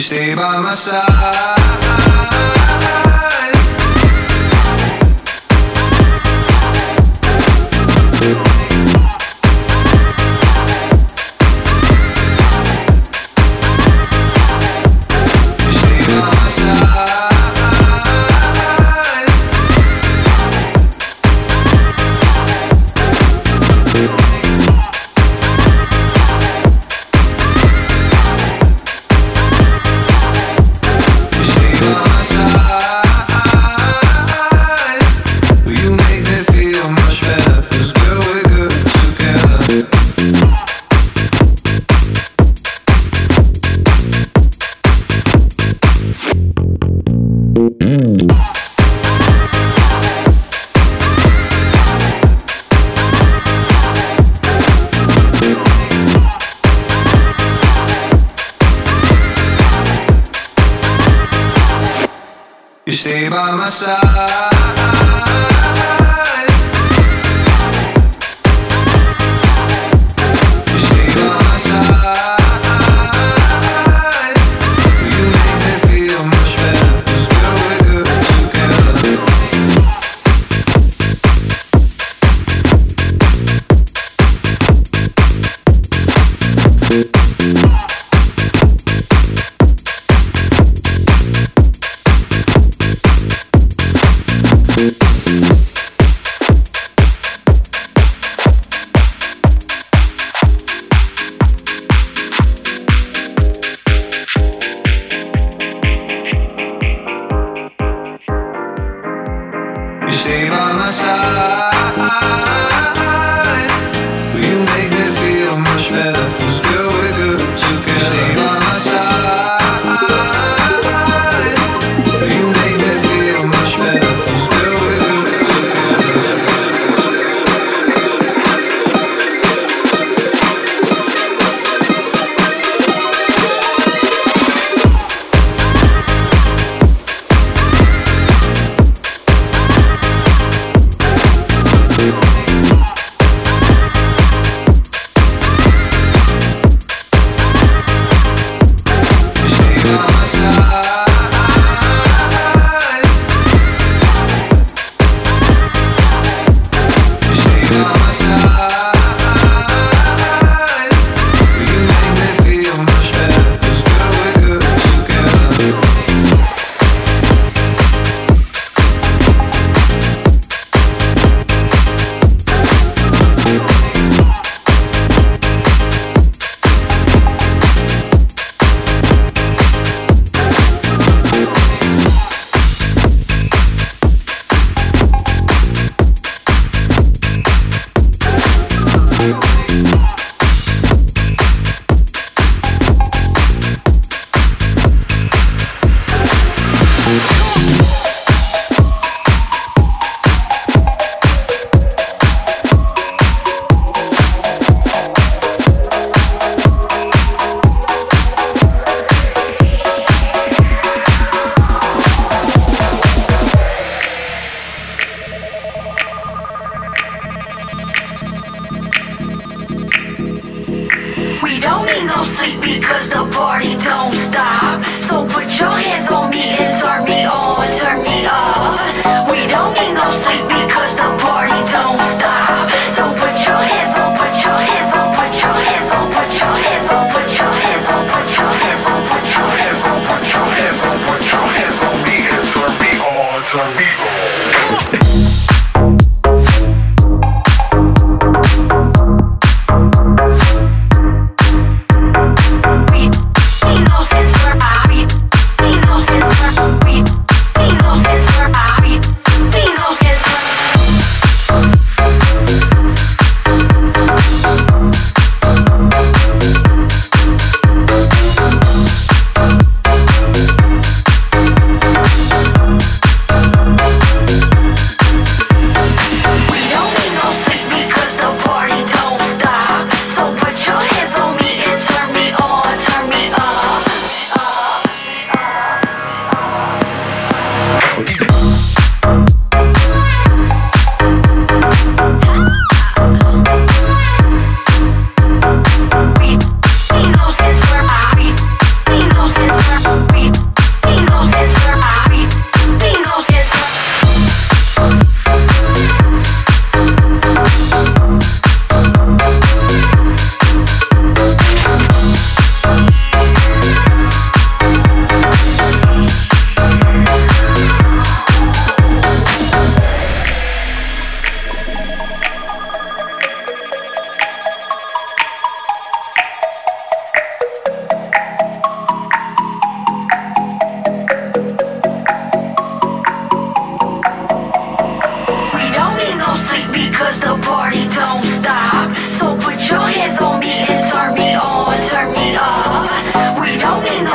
stay by my side. Side.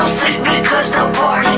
music because the party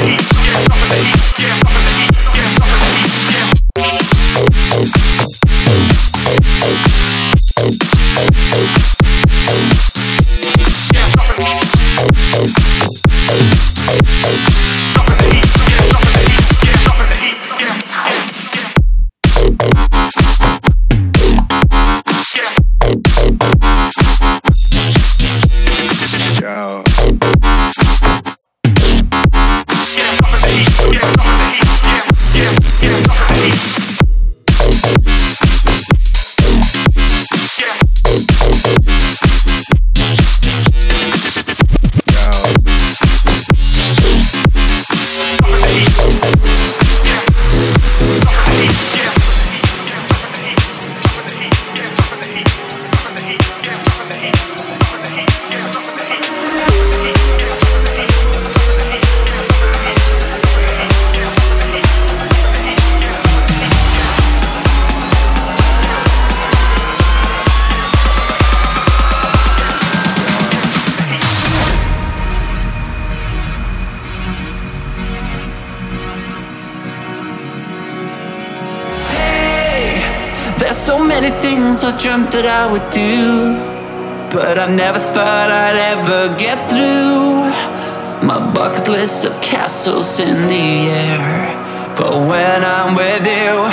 dreamt castles in the air, but when I'm with you,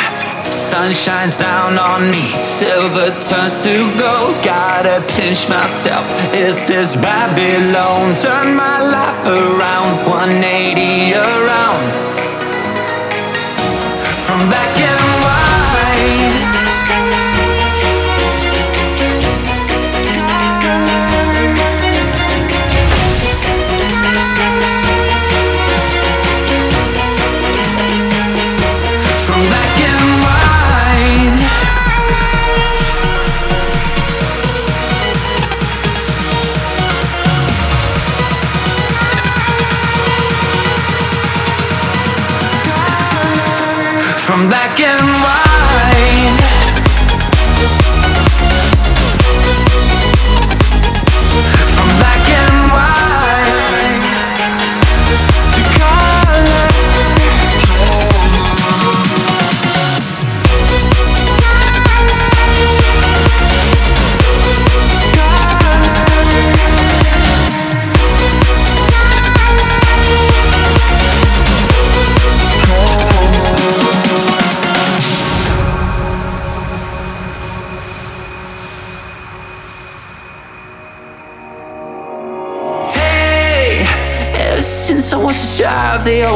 sun shines down on me, silver turns to gold. Gotta pinch myself, is this Babylon? Turn my life around, 180 around. From back in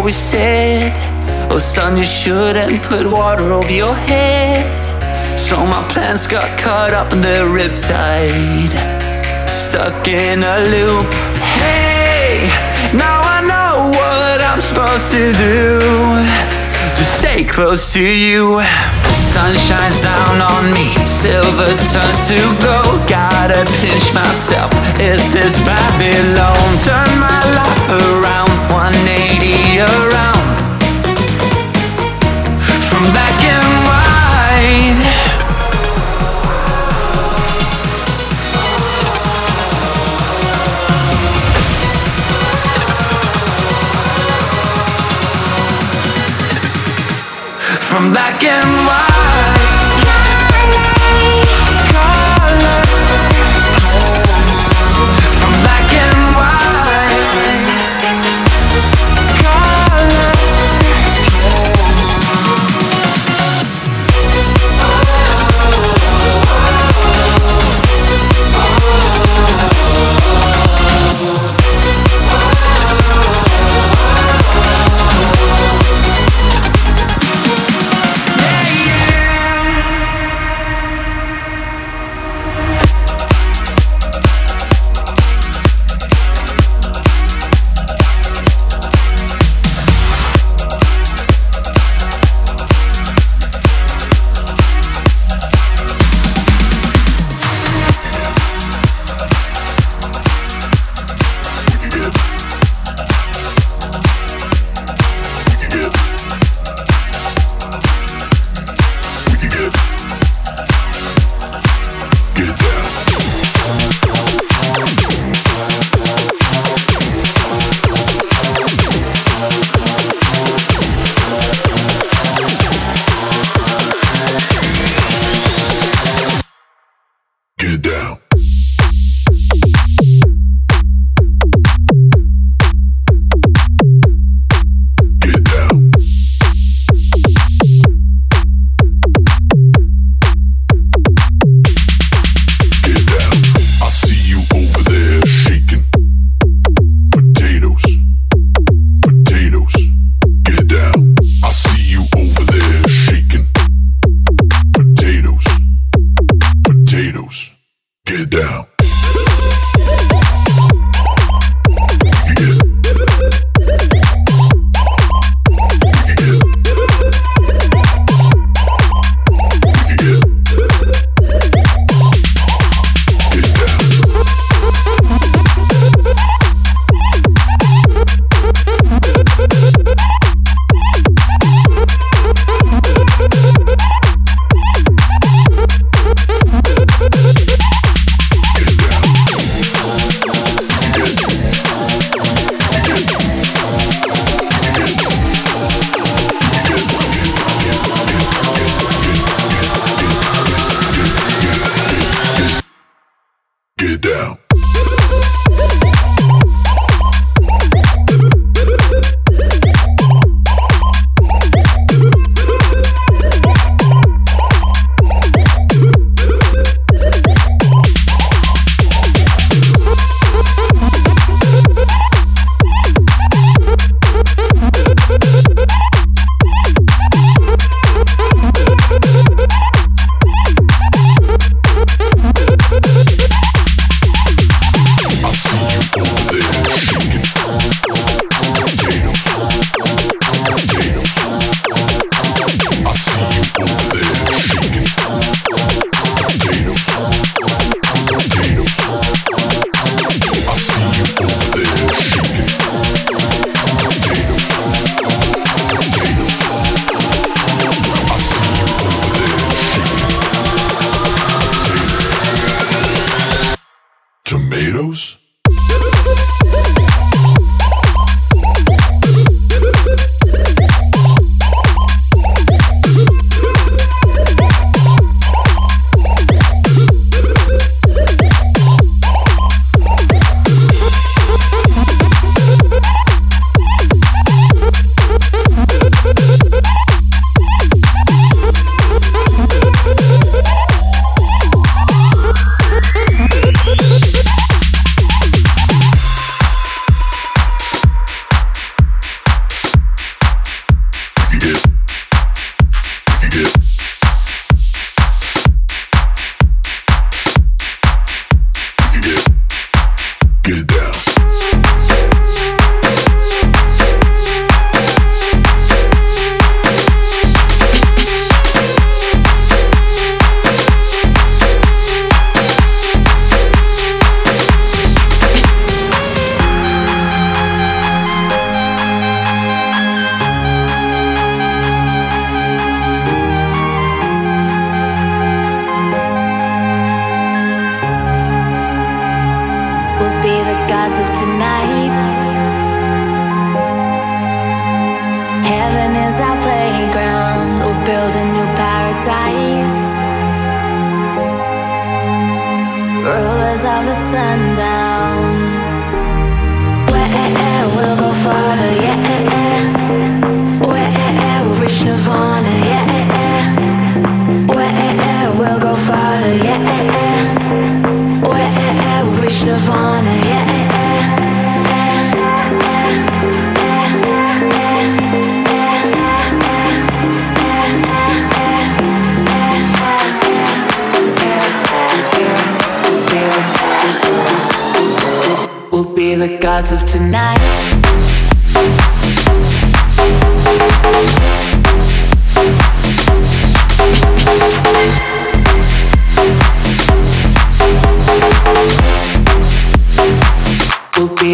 always said, Oh, son, you shouldn't put water over your head. So my plans got caught up in the riptide, stuck in a loop. Hey, now I know what I'm supposed to do. Just stay close to you. Sun shines down on me, silver turns to gold. Gotta pinch myself. Is this Babylon? Turn my life around, 180 around. From black and white. From black and white.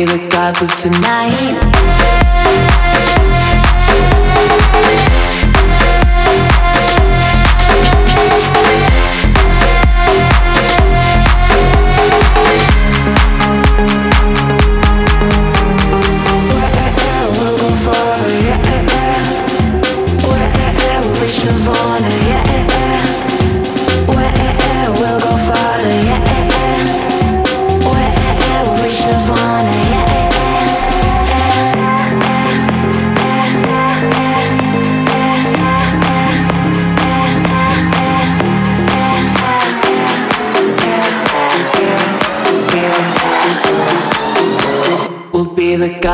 the gods of tonight.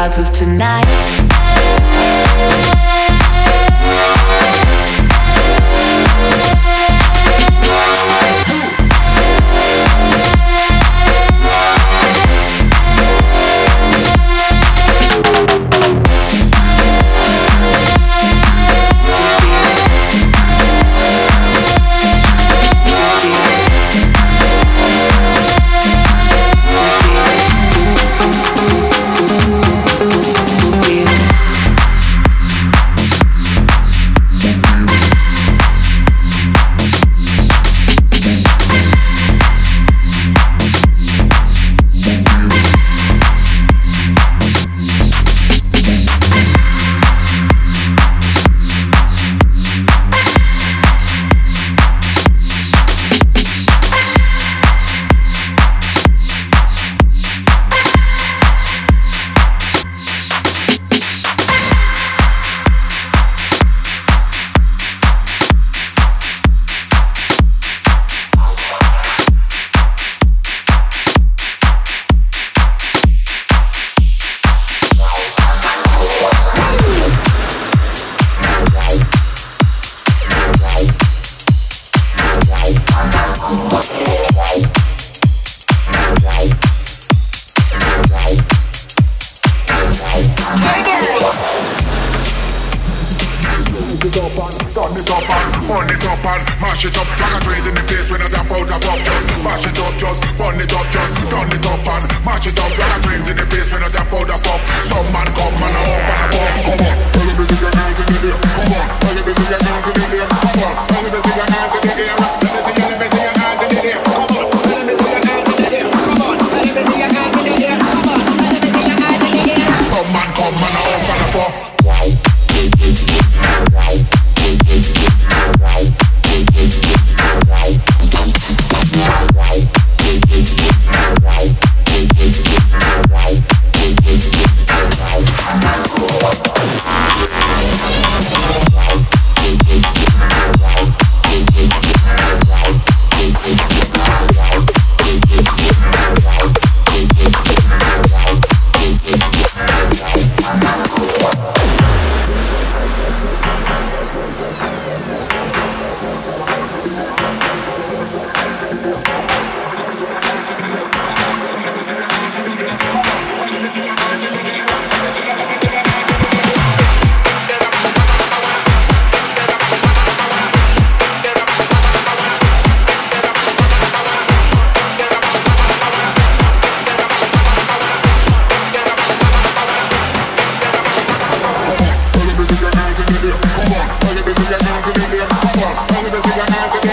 of tonight. Come on, bring it to your hands in the air. Come on, bring the air. Come your hands in the air.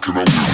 can I?